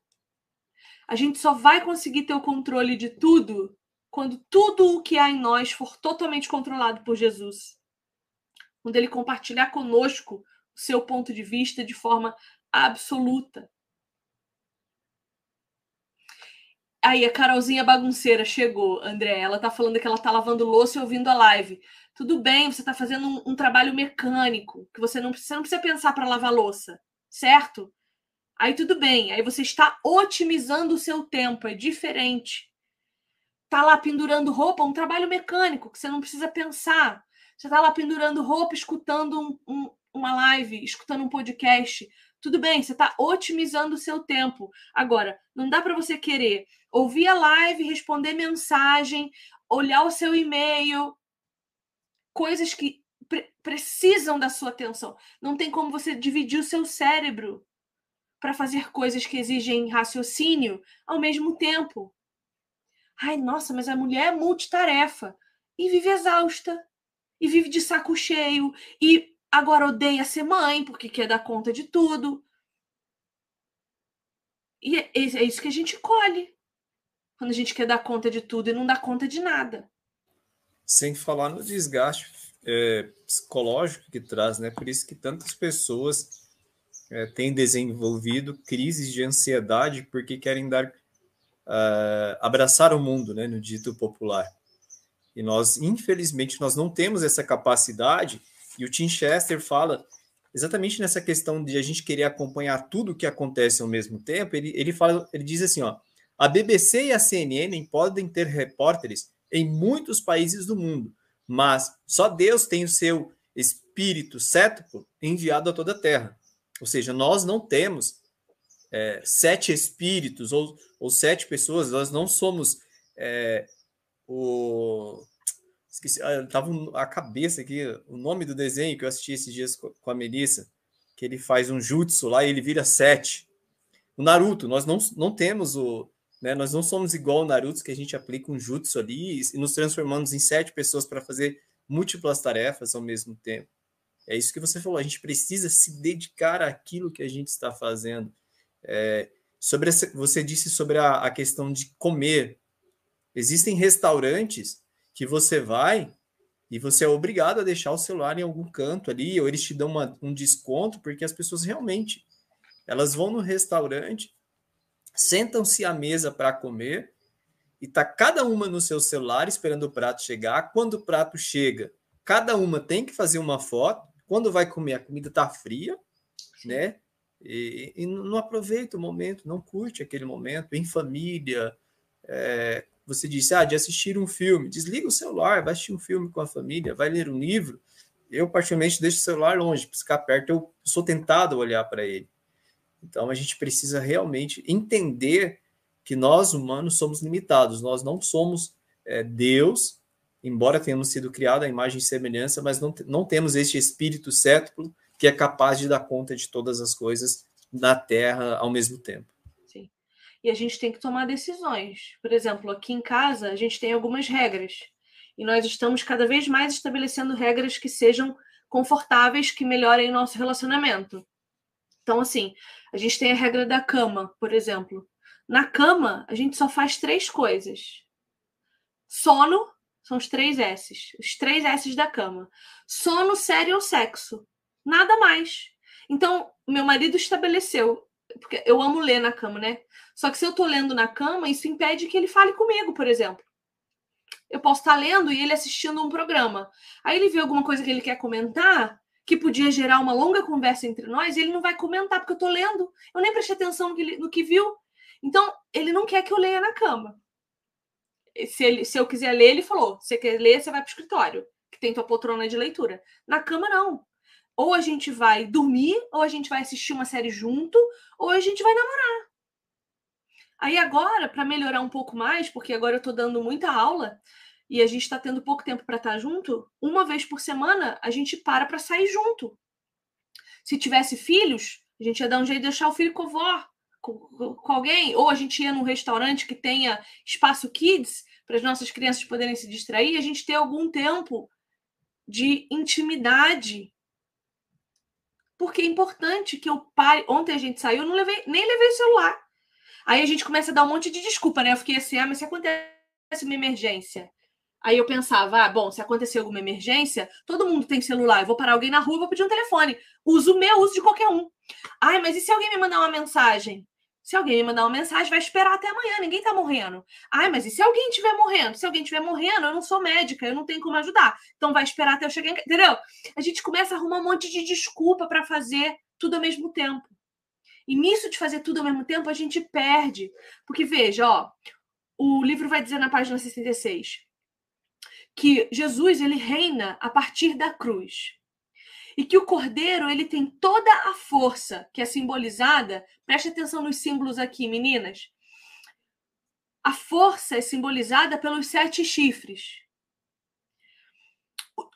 A gente só vai conseguir ter o controle de tudo quando tudo o que há em nós for totalmente controlado por Jesus. Quando ele compartilhar conosco o seu ponto de vista de forma absoluta. Aí a Carolzinha bagunceira chegou, André. Ela tá falando que ela tá lavando louça e ouvindo a live. Tudo bem, você tá fazendo um, um trabalho mecânico, que você não, não precisa pensar para lavar louça, certo? Aí tudo bem, aí você está otimizando o seu tempo, é diferente. Tá lá pendurando roupa, um trabalho mecânico que você não precisa pensar. Você tá lá pendurando roupa, escutando um, um, uma live, escutando um podcast. Tudo bem, você está otimizando o seu tempo. Agora, não dá para você querer ouvir a live, responder mensagem, olhar o seu e-mail, coisas que pre precisam da sua atenção. Não tem como você dividir o seu cérebro para fazer coisas que exigem raciocínio ao mesmo tempo. Ai, nossa, mas a mulher é multitarefa e vive exausta, e vive de saco cheio, e agora odeia ser mãe porque quer dar conta de tudo. E é, é isso que a gente colhe quando a gente quer dar conta de tudo e não dá conta de nada. Sem falar no desgaste é, psicológico que traz, né? Por isso que tantas pessoas é, têm desenvolvido crises de ansiedade porque querem dar uh, abraçar o mundo, né, no dito popular. E nós, infelizmente, nós não temos essa capacidade. E o Tim Chester fala exatamente nessa questão de a gente querer acompanhar tudo o que acontece ao mesmo tempo. Ele, ele fala, ele diz assim, ó, a BBC e a CNN podem ter repórteres em muitos países do mundo, mas só Deus tem o seu espírito cético enviado a toda a Terra. Ou seja, nós não temos é, sete espíritos ou, ou sete pessoas, nós não somos é, o Esqueci, ah, tava a cabeça aqui, o nome do desenho que eu assisti esses dias com a Melissa, que ele faz um jutsu lá e ele vira sete. O Naruto, nós não, não temos o. Né, nós não somos igual o Naruto, que a gente aplica um jutsu ali e nos transformamos em sete pessoas para fazer múltiplas tarefas ao mesmo tempo. É isso que você falou, a gente precisa se dedicar àquilo que a gente está fazendo. É, sobre essa, você disse sobre a, a questão de comer. Existem restaurantes que você vai e você é obrigado a deixar o celular em algum canto ali, ou eles te dão uma, um desconto, porque as pessoas realmente elas vão no restaurante, sentam-se à mesa para comer e tá cada uma no seu celular esperando o prato chegar. Quando o prato chega, cada uma tem que fazer uma foto. Quando vai comer, a comida tá fria, né? E, e não aproveita o momento, não curte aquele momento em família, é, você disse, ah, de assistir um filme, desliga o celular, vai assistir um filme com a família, vai ler um livro. Eu, particularmente, deixo o celular longe, para ficar perto, eu sou tentado a olhar para ele. Então, a gente precisa realmente entender que nós, humanos, somos limitados, nós não somos é, Deus, embora tenhamos sido criados à imagem e semelhança, mas não, não temos este espírito cético que é capaz de dar conta de todas as coisas na Terra ao mesmo tempo e a gente tem que tomar decisões. Por exemplo, aqui em casa, a gente tem algumas regras. E nós estamos cada vez mais estabelecendo regras que sejam confortáveis, que melhorem o nosso relacionamento. Então, assim, a gente tem a regra da cama, por exemplo. Na cama, a gente só faz três coisas: sono, são os três S's, os três S's da cama. Sono, sério ou sexo. Nada mais. Então, meu marido estabeleceu porque eu amo ler na cama, né? Só que se eu tô lendo na cama, isso impede que ele fale comigo, por exemplo. Eu posso estar lendo e ele assistindo um programa. Aí ele vê alguma coisa que ele quer comentar, que podia gerar uma longa conversa entre nós, e ele não vai comentar, porque eu tô lendo. Eu nem prestei atenção no que, ele, no que viu. Então, ele não quer que eu leia na cama. Se, ele, se eu quiser ler, ele falou: você quer ler, você vai pro escritório, que tem tua poltrona de leitura. Na cama, não ou a gente vai dormir, ou a gente vai assistir uma série junto, ou a gente vai namorar. Aí agora, para melhorar um pouco mais, porque agora eu estou dando muita aula e a gente está tendo pouco tempo para estar tá junto, uma vez por semana a gente para para sair junto. Se tivesse filhos, a gente ia dar um jeito de deixar o filho com vó, com, com alguém, ou a gente ia num restaurante que tenha espaço kids para as nossas crianças poderem se distrair, a gente ter algum tempo de intimidade porque é importante que eu pare. Ontem a gente saiu, não levei, nem levei o celular. Aí a gente começa a dar um monte de desculpa, né? Eu fiquei assim, ah, mas se acontece uma emergência. Aí eu pensava, ah, bom, se acontecer alguma emergência, todo mundo tem celular. Eu vou parar alguém na rua, vou pedir um telefone. Uso o meu, uso de qualquer um. Ai, mas e se alguém me mandar uma mensagem? Se alguém me mandar uma mensagem, vai esperar até amanhã, ninguém tá morrendo. Ai, mas e se alguém estiver morrendo? Se alguém estiver morrendo, eu não sou médica, eu não tenho como ajudar. Então vai esperar até eu chegar em casa. Entendeu? A gente começa a arrumar um monte de desculpa para fazer tudo ao mesmo tempo. E nisso de fazer tudo ao mesmo tempo, a gente perde. Porque veja, ó, o livro vai dizer na página 66 que Jesus ele reina a partir da cruz e que o cordeiro ele tem toda a força que é simbolizada. Preste atenção nos símbolos aqui, meninas. A força é simbolizada pelos sete chifres.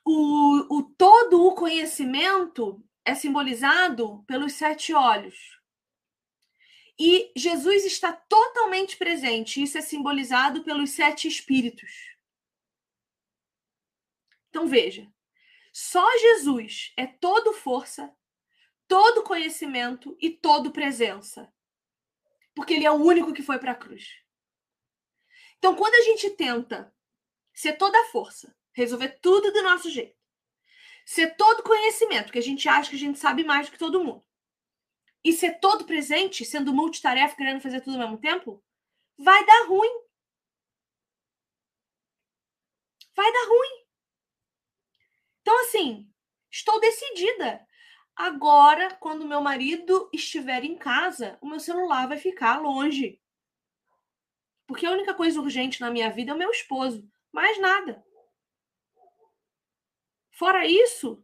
O, o, todo o conhecimento é simbolizado pelos sete olhos. E Jesus está totalmente presente. Isso é simbolizado pelos sete espíritos. Então veja, só Jesus é todo força, todo conhecimento e todo presença. Porque ele é o único que foi para a cruz. Então, quando a gente tenta ser toda força, resolver tudo do nosso jeito, ser todo conhecimento, que a gente acha que a gente sabe mais do que todo mundo, e ser todo presente, sendo multitarefa, querendo fazer tudo ao mesmo tempo, vai dar ruim. Vai dar ruim. Então, assim, estou decidida. Agora, quando meu marido estiver em casa, o meu celular vai ficar longe. Porque a única coisa urgente na minha vida é o meu esposo. Mais nada. Fora isso,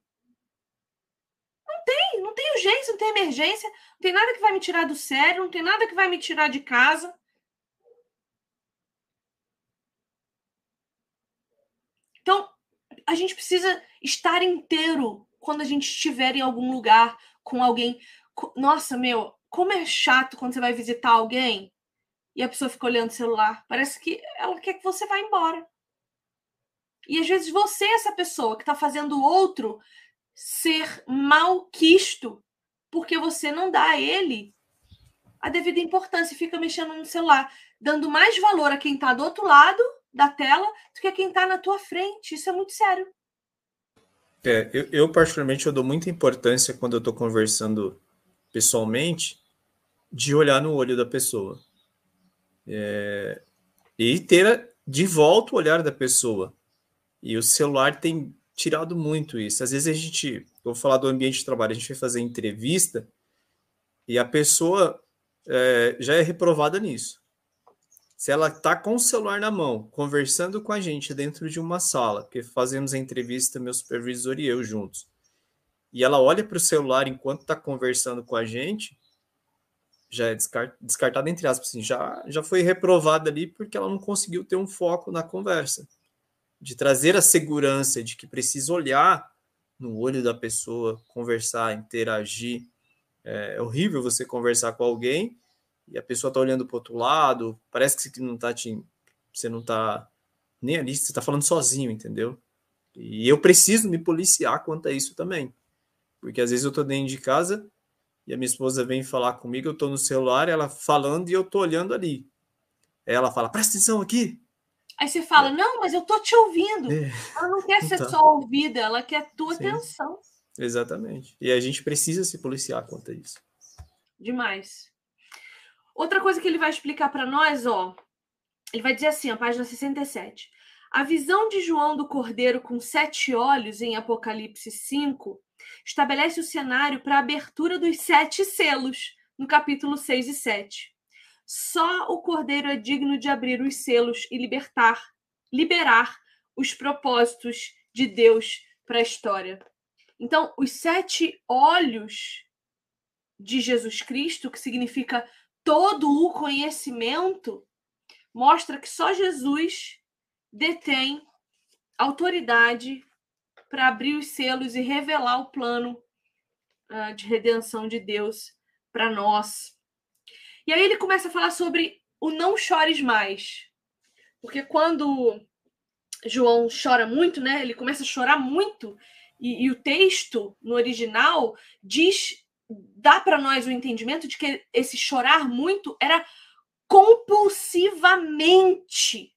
não tem, não tem urgência, não tem emergência, não tem nada que vai me tirar do sério, não tem nada que vai me tirar de casa. Então, a gente precisa estar inteiro quando a gente estiver em algum lugar com alguém. Nossa, meu, como é chato quando você vai visitar alguém e a pessoa fica olhando o celular. Parece que ela quer que você vá embora. E às vezes você é essa pessoa que está fazendo o outro ser malquisto porque você não dá a ele a devida importância e fica mexendo no celular, dando mais valor a quem está do outro lado da tela do que quem está na tua frente. Isso é muito sério. É, eu, eu, particularmente eu dou muita importância quando eu estou conversando pessoalmente de olhar no olho da pessoa é, e ter de volta o olhar da pessoa. E o celular tem tirado muito isso. Às vezes a gente, vou falar do ambiente de trabalho, a gente vai fazer entrevista e a pessoa é, já é reprovada nisso. Se ela está com o celular na mão, conversando com a gente dentro de uma sala, porque fazemos a entrevista, meu supervisor e eu juntos, e ela olha para o celular enquanto está conversando com a gente, já é descartada entre aspas, assim, já, já foi reprovada ali porque ela não conseguiu ter um foco na conversa, de trazer a segurança de que precisa olhar no olho da pessoa, conversar, interagir. É, é horrível você conversar com alguém e a pessoa está olhando para outro lado, parece que não tá te, você não está nem ali, você está falando sozinho, entendeu? E eu preciso me policiar quanto a isso também. Porque às vezes eu estou dentro de casa e a minha esposa vem falar comigo, eu estou no celular, ela falando e eu estou olhando ali. Ela fala, presta atenção aqui. Aí você fala, é. não, mas eu tô te ouvindo. É. Ela não quer ser então. só ouvida, ela quer tua Sim. atenção. Exatamente. E a gente precisa se policiar quanto a isso. Demais. Outra coisa que ele vai explicar para nós, ó, ele vai dizer assim, a página 67. A visão de João do Cordeiro com sete olhos em Apocalipse 5 estabelece o cenário para a abertura dos sete selos, no capítulo 6 e 7. Só o Cordeiro é digno de abrir os selos e libertar, liberar os propósitos de Deus para a história. Então, os sete olhos de Jesus Cristo, que significa todo o conhecimento, mostra que só Jesus detém autoridade para abrir os selos e revelar o plano uh, de redenção de Deus para nós. E aí ele começa a falar sobre o não chores mais. Porque quando João chora muito, né? Ele começa a chorar muito e, e o texto no original diz dá para nós o entendimento de que esse chorar muito era compulsivamente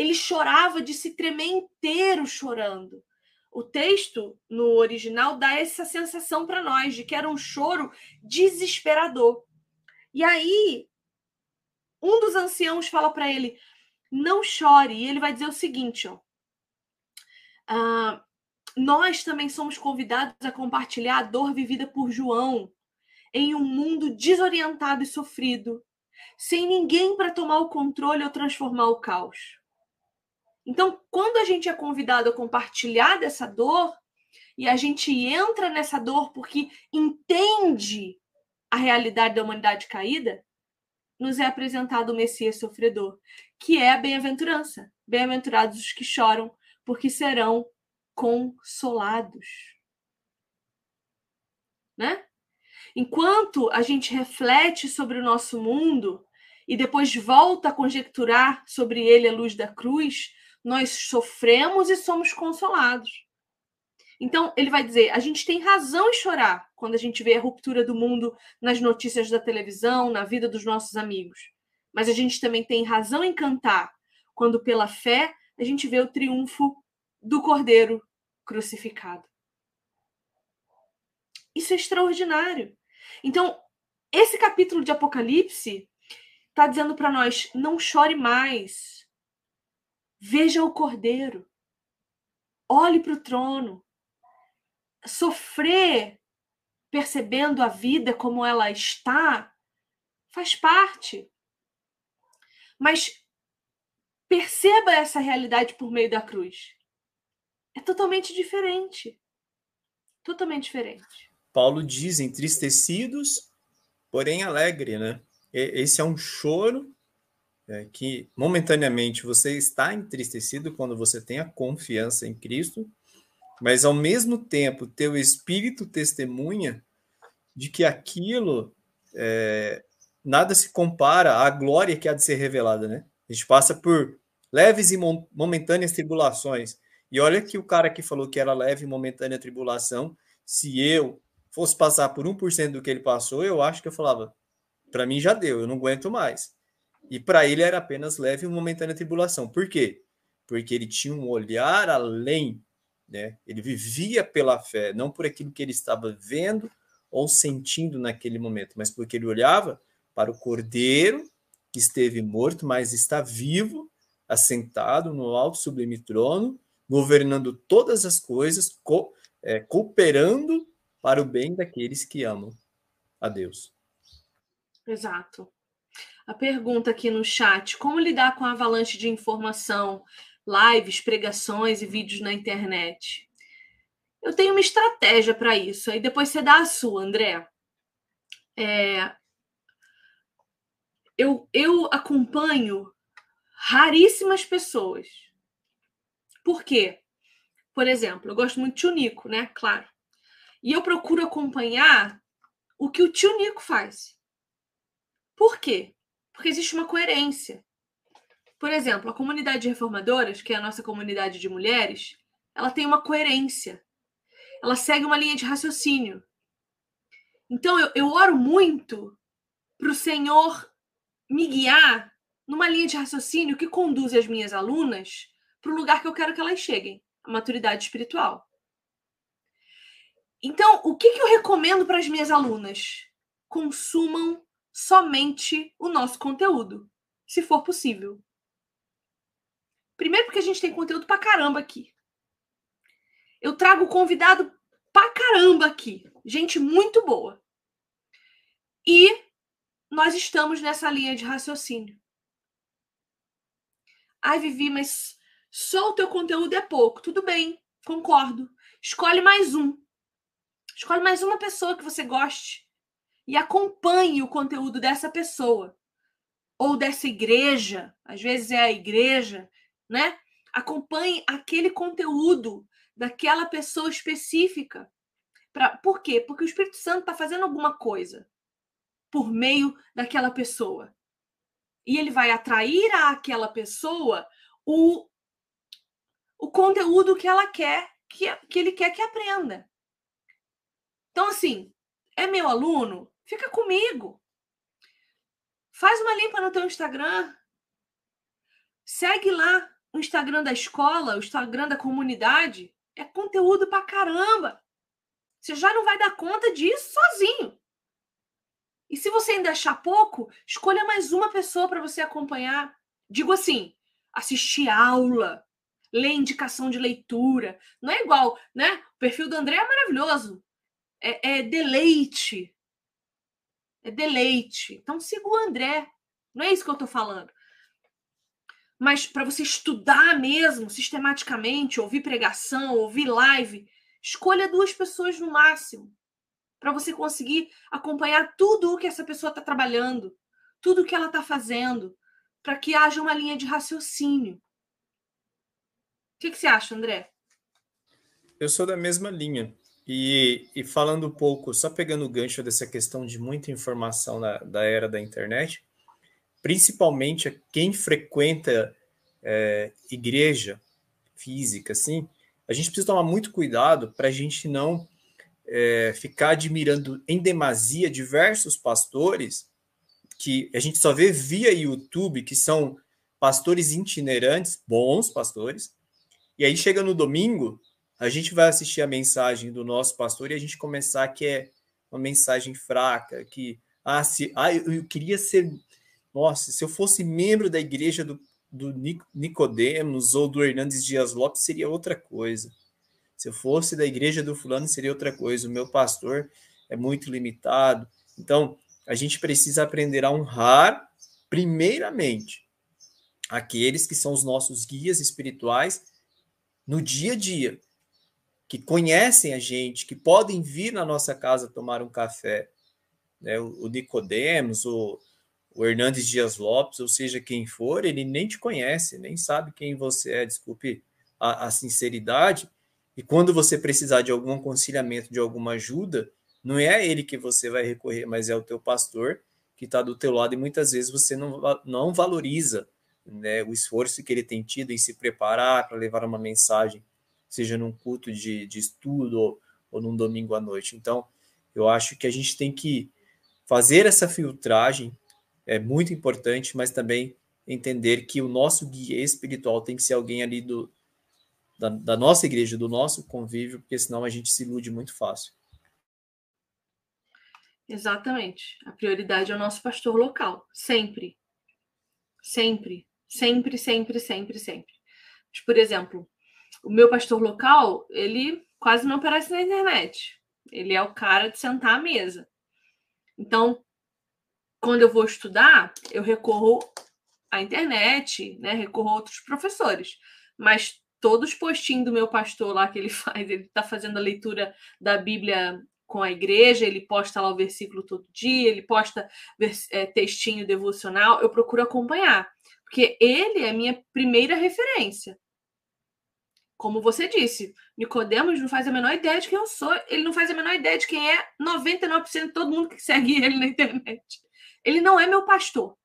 ele chorava de se tremer inteiro chorando. O texto no original dá essa sensação para nós de que era um choro desesperador. E aí, um dos anciãos fala para ele: não chore. E ele vai dizer o seguinte: ó, ah, nós também somos convidados a compartilhar a dor vivida por João em um mundo desorientado e sofrido, sem ninguém para tomar o controle ou transformar o caos. Então, quando a gente é convidado a compartilhar dessa dor, e a gente entra nessa dor porque entende a realidade da humanidade caída, nos é apresentado o Messias sofredor, que é a bem-aventurança. Bem-aventurados os que choram, porque serão consolados. Né? Enquanto a gente reflete sobre o nosso mundo e depois volta a conjecturar sobre ele a luz da cruz, nós sofremos e somos consolados. Então, ele vai dizer: a gente tem razão em chorar quando a gente vê a ruptura do mundo nas notícias da televisão, na vida dos nossos amigos. Mas a gente também tem razão em cantar quando, pela fé, a gente vê o triunfo do Cordeiro crucificado. Isso é extraordinário. Então, esse capítulo de Apocalipse está dizendo para nós: não chore mais Veja o cordeiro. Olhe para o trono. Sofrer percebendo a vida como ela está faz parte. Mas perceba essa realidade por meio da cruz. É totalmente diferente. Totalmente diferente. Paulo diz entristecidos, porém alegre, né? Esse é um choro é, que momentaneamente você está entristecido quando você tem a confiança em Cristo, mas ao mesmo tempo teu espírito testemunha de que aquilo é, nada se compara à glória que há de ser revelada, né? A gente passa por leves e momentâneas tribulações. E olha que o cara que falou que era leve e momentânea tribulação, se eu fosse passar por 1% do que ele passou, eu acho que eu falava, para mim já deu, eu não aguento mais. E para ele era apenas leve e momentânea tribulação. Por quê? Porque ele tinha um olhar além, né? Ele vivia pela fé, não por aquilo que ele estava vendo ou sentindo naquele momento, mas porque ele olhava para o Cordeiro que esteve morto, mas está vivo, assentado no alto sublime trono, governando todas as coisas, co é, cooperando para o bem daqueles que amam a Deus. Exato. A pergunta aqui no chat: como lidar com a avalanche de informação, lives, pregações e vídeos na internet? Eu tenho uma estratégia para isso, aí depois você dá a sua, André. É, eu, eu acompanho raríssimas pessoas. Por quê? Por exemplo, eu gosto muito de tio Nico, né? Claro. E eu procuro acompanhar o que o tio Nico faz. Por quê? Porque existe uma coerência. Por exemplo, a comunidade de reformadoras, que é a nossa comunidade de mulheres, ela tem uma coerência ela segue uma linha de raciocínio. Então eu, eu oro muito para o Senhor me guiar numa linha de raciocínio que conduz as minhas alunas para o lugar que eu quero que elas cheguem, a maturidade espiritual. Então, o que, que eu recomendo para as minhas alunas? Consumam somente o nosso conteúdo, se for possível. Primeiro, porque a gente tem conteúdo para caramba aqui. Eu trago convidado pra caramba aqui. Gente muito boa. E nós estamos nessa linha de raciocínio. Ai, Vivi, mas só o teu conteúdo é pouco. Tudo bem, concordo. Escolhe mais um. Escolhe mais uma pessoa que você goste e acompanhe o conteúdo dessa pessoa ou dessa igreja. Às vezes é a igreja, né? Acompanhe aquele conteúdo daquela pessoa específica. Pra, por quê? Porque o Espírito Santo está fazendo alguma coisa por meio daquela pessoa. E ele vai atrair àquela pessoa o, o conteúdo que ela quer, que, que ele quer que aprenda. Então, assim, é meu aluno? Fica comigo. Faz uma limpa no teu Instagram. Segue lá o Instagram da escola, o Instagram da comunidade. É conteúdo pra caramba. Você já não vai dar conta disso sozinho. E se você ainda achar pouco, escolha mais uma pessoa para você acompanhar. Digo assim, assistir aula, ler indicação de leitura. Não é igual, né? O perfil do André é maravilhoso. É, é deleite. É deleite. Então siga o André. Não é isso que eu estou falando. Mas para você estudar mesmo, sistematicamente, ouvir pregação, ouvir live, escolha duas pessoas no máximo. Para você conseguir acompanhar tudo o que essa pessoa está trabalhando, tudo o que ela está fazendo, para que haja uma linha de raciocínio. O que, que você acha, André? Eu sou da mesma linha. E, e, falando um pouco, só pegando o gancho dessa questão de muita informação na, da era da internet, principalmente quem frequenta é, igreja física, assim, a gente precisa tomar muito cuidado para a gente não é, ficar admirando em demasia diversos pastores que a gente só vê via YouTube, que são pastores itinerantes, bons pastores, e aí chega no domingo, a gente vai assistir a mensagem do nosso pastor e a gente começar que é uma mensagem fraca, que ah, se, ah, eu queria ser nossa, se eu fosse membro da igreja do, do Nicodemos ou do Hernandes Dias Lopes, seria outra coisa. Se eu fosse da igreja do fulano, seria outra coisa. O meu pastor é muito limitado. Então, a gente precisa aprender a honrar, primeiramente, aqueles que são os nossos guias espirituais no dia a dia, que conhecem a gente, que podem vir na nossa casa tomar um café. Né? O Nicodemos, o o Hernandes Dias Lopes, ou seja, quem for, ele nem te conhece, nem sabe quem você é, desculpe a, a sinceridade. E quando você precisar de algum aconselhamento, de alguma ajuda, não é ele que você vai recorrer, mas é o teu pastor que está do teu lado e muitas vezes você não, não valoriza né, o esforço que ele tem tido em se preparar para levar uma mensagem, seja num culto de, de estudo ou, num domingo à noite. Então, eu acho que a gente tem que fazer essa filtragem, é muito importante, mas também entender que o nosso guia espiritual tem que ser alguém ali do, da, da nossa igreja, do nosso convívio, porque senão a gente se ilude muito fácil. Exatamente. A prioridade é o nosso pastor local, sempre. Sempre, sempre, sempre, sempre, sempre. Por exemplo, o meu pastor local, ele quase não aparece na internet. Ele é o cara de sentar à mesa. Então, quando eu vou estudar, eu recorro à internet, né? Recorro a outros professores. Mas todos os postinhos do meu pastor lá que ele *laughs* faz, ele está fazendo a leitura da Bíblia com a igreja, ele posta lá o versículo todo dia, ele posta é, textinho devocional, eu procuro acompanhar, porque ele é minha primeira referência. Como você disse, Nicodemos não faz a menor ideia de quem eu sou, ele não faz a menor ideia de quem é 99% de todo mundo que segue ele na internet. Ele não é meu pastor.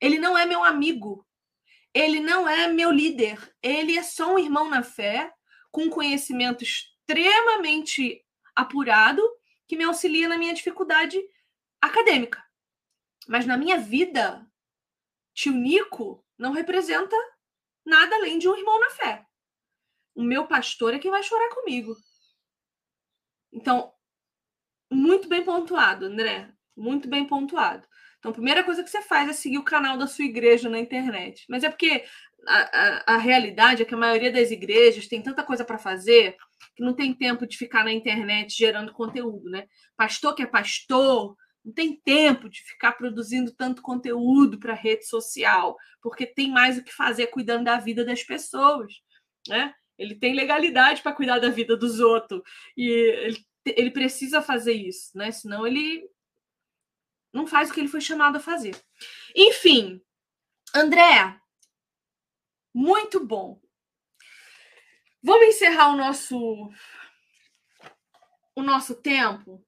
Ele não é meu amigo. Ele não é meu líder. Ele é só um irmão na fé, com conhecimento extremamente apurado, que me auxilia na minha dificuldade acadêmica. Mas na minha vida, tio Nico não representa nada além de um irmão na fé o meu pastor é quem vai chorar comigo. Então, muito bem pontuado, André. Muito bem pontuado. Então, a primeira coisa que você faz é seguir o canal da sua igreja na internet. Mas é porque a, a, a realidade é que a maioria das igrejas tem tanta coisa para fazer que não tem tempo de ficar na internet gerando conteúdo, né? Pastor que é pastor não tem tempo de ficar produzindo tanto conteúdo para rede social, porque tem mais o que fazer cuidando da vida das pessoas, né? Ele tem legalidade para cuidar da vida dos outros. E ele, ele precisa fazer isso, né? Senão ele não faz o que ele foi chamado a fazer. Enfim, André, muito bom. Vamos encerrar o nosso o nosso tempo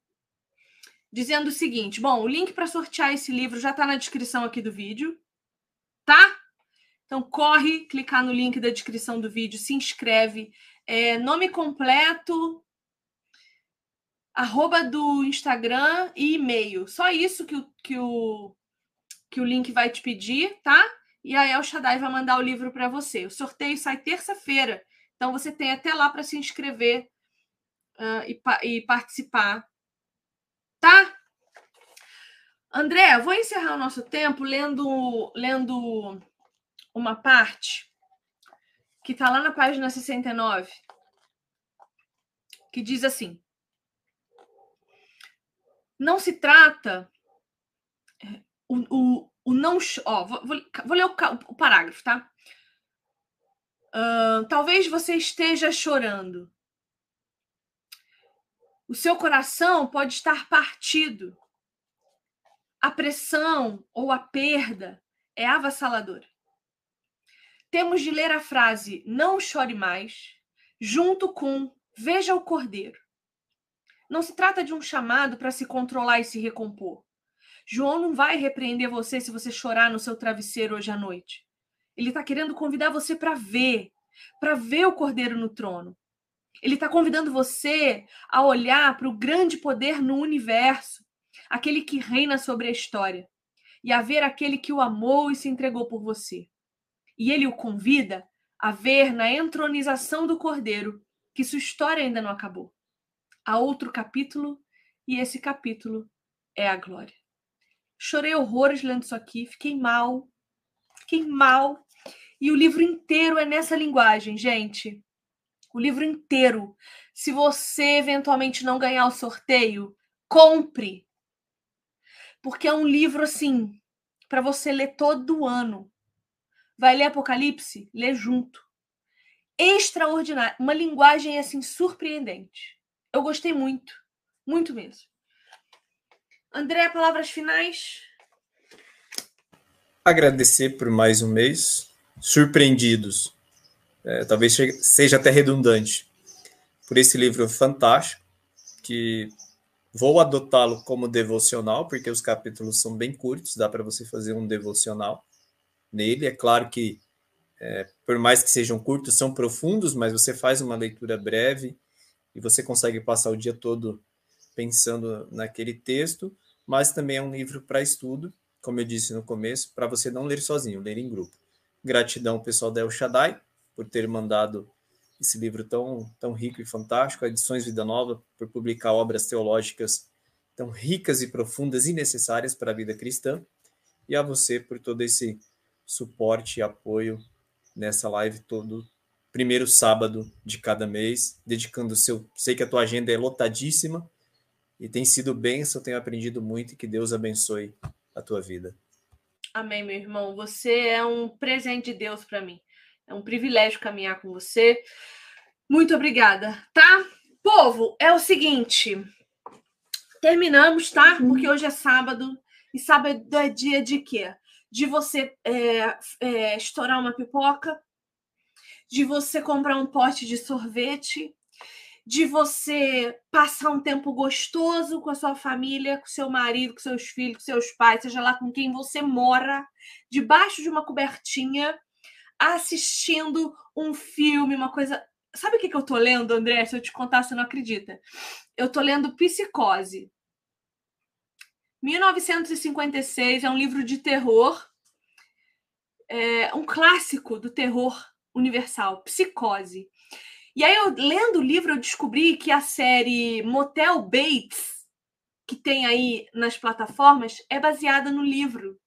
dizendo o seguinte: bom, o link para sortear esse livro já está na descrição aqui do vídeo, tá? Então, corre, clicar no link da descrição do vídeo, se inscreve. É, nome completo, arroba do Instagram e e-mail. Só isso que o, que o, que o link vai te pedir, tá? E aí El Shaddai vai mandar o livro para você. O sorteio sai terça-feira. Então, você tem até lá para se inscrever uh, e, e participar. Tá? André, vou encerrar o nosso tempo lendo, lendo uma parte que está lá na página 69, que diz assim: não se trata. O, o, o não. Ó, vou, vou ler o, o, parágrafo, tá? Uh, talvez você esteja chorando. O seu coração pode estar partido. A pressão ou a perda é avassaladora temos de ler a frase Não chore mais, junto com Veja o Cordeiro. Não se trata de um chamado para se controlar e se recompor. João não vai repreender você se você chorar no seu travesseiro hoje à noite. Ele está querendo convidar você para ver, para ver o Cordeiro no trono. Ele está convidando você a olhar para o grande poder no universo, aquele que reina sobre a história, e a ver aquele que o amou e se entregou por você e ele o convida a ver na entronização do cordeiro que sua história ainda não acabou. Há outro capítulo e esse capítulo é a glória. Chorei horrores lendo isso aqui, fiquei mal, fiquei mal. E o livro inteiro é nessa linguagem, gente. O livro inteiro. Se você eventualmente não ganhar o sorteio, compre. Porque é um livro assim para você ler todo ano. Vai ler Apocalipse? Lê junto. Extraordinário. Uma linguagem assim surpreendente. Eu gostei muito. Muito mesmo. André, palavras finais? agradecer por mais um mês, surpreendidos, é, talvez seja até redundante, por esse livro fantástico, que vou adotá-lo como devocional, porque os capítulos são bem curtos, dá para você fazer um devocional nele. É claro que, é, por mais que sejam curtos, são profundos, mas você faz uma leitura breve e você consegue passar o dia todo pensando naquele texto, mas também é um livro para estudo, como eu disse no começo, para você não ler sozinho, ler em grupo. Gratidão, pessoal da El Shaddai, por ter mandado esse livro tão, tão rico e fantástico, a Edições Vida Nova, por publicar obras teológicas tão ricas e profundas e necessárias para a vida cristã, e a você por todo esse suporte e apoio nessa live todo primeiro sábado de cada mês, dedicando o seu. Sei que a tua agenda é lotadíssima e tem sido bênção, tenho aprendido muito e que Deus abençoe a tua vida. Amém, meu irmão. Você é um presente de Deus para mim. É um privilégio caminhar com você. Muito obrigada, tá? Povo, é o seguinte. Terminamos, tá? Porque hoje é sábado. E sábado é dia de quê? De você é, é, estourar uma pipoca, de você comprar um pote de sorvete, de você passar um tempo gostoso com a sua família, com seu marido, com seus filhos, com seus pais, seja lá com quem você mora, debaixo de uma cobertinha, assistindo um filme, uma coisa. Sabe o que, que eu tô lendo, André? Se eu te contar, você não acredita. Eu tô lendo Psicose. 1956 é um livro de terror, é um clássico do terror universal, Psicose. E aí, eu lendo o livro, eu descobri que a série Motel Bates, que tem aí nas plataformas, é baseada no livro.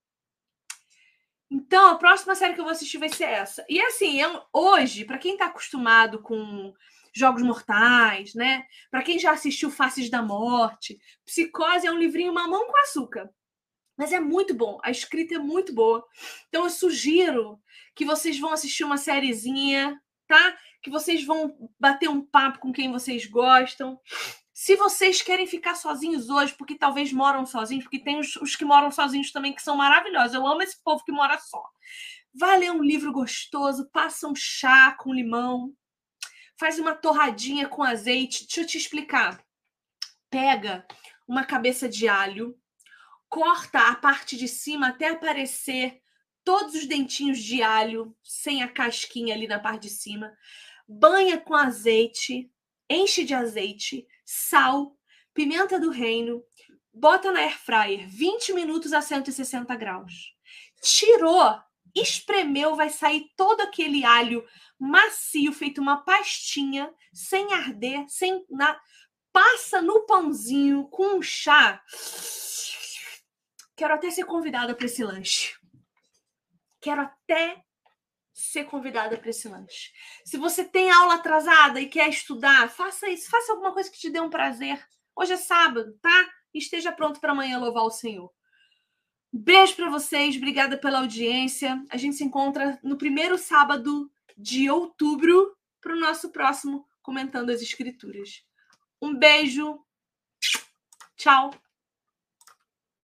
Então, a próxima série que eu vou assistir vai ser essa. E assim, eu, hoje, para quem está acostumado com Jogos Mortais, né? Para quem já assistiu Faces da Morte, Psicose é um livrinho mamão com açúcar. Mas é muito bom, a escrita é muito boa. Então eu sugiro que vocês vão assistir uma sériezinha, tá? Que vocês vão bater um papo com quem vocês gostam. Se vocês querem ficar sozinhos hoje, porque talvez moram sozinhos, porque tem os, os, que moram sozinhos também que são maravilhosos. Eu amo esse povo que mora só. Vai ler um livro gostoso, passa um chá com limão, faz uma torradinha com azeite. Deixa eu te explicar. Pega uma cabeça de alho, corta a parte de cima até aparecer todos os dentinhos de alho, sem a casquinha ali na parte de cima. Banha com azeite, enche de azeite, sal, pimenta do reino, bota na air fryer 20 minutos a 160 graus. Tirou, espremeu, vai sair todo aquele alho macio, feito uma pastinha, sem arder, sem na passa no pãozinho com um chá. Quero até ser convidada para esse lanche. Quero até ser convidada para esse lanche. Se você tem aula atrasada e quer estudar, faça isso. Faça alguma coisa que te dê um prazer. Hoje é sábado, tá? Esteja pronto para amanhã louvar o Senhor. Beijo para vocês, obrigada pela audiência. A gente se encontra no primeiro sábado de outubro para o nosso próximo Comentando as Escrituras. Um beijo. Tchau.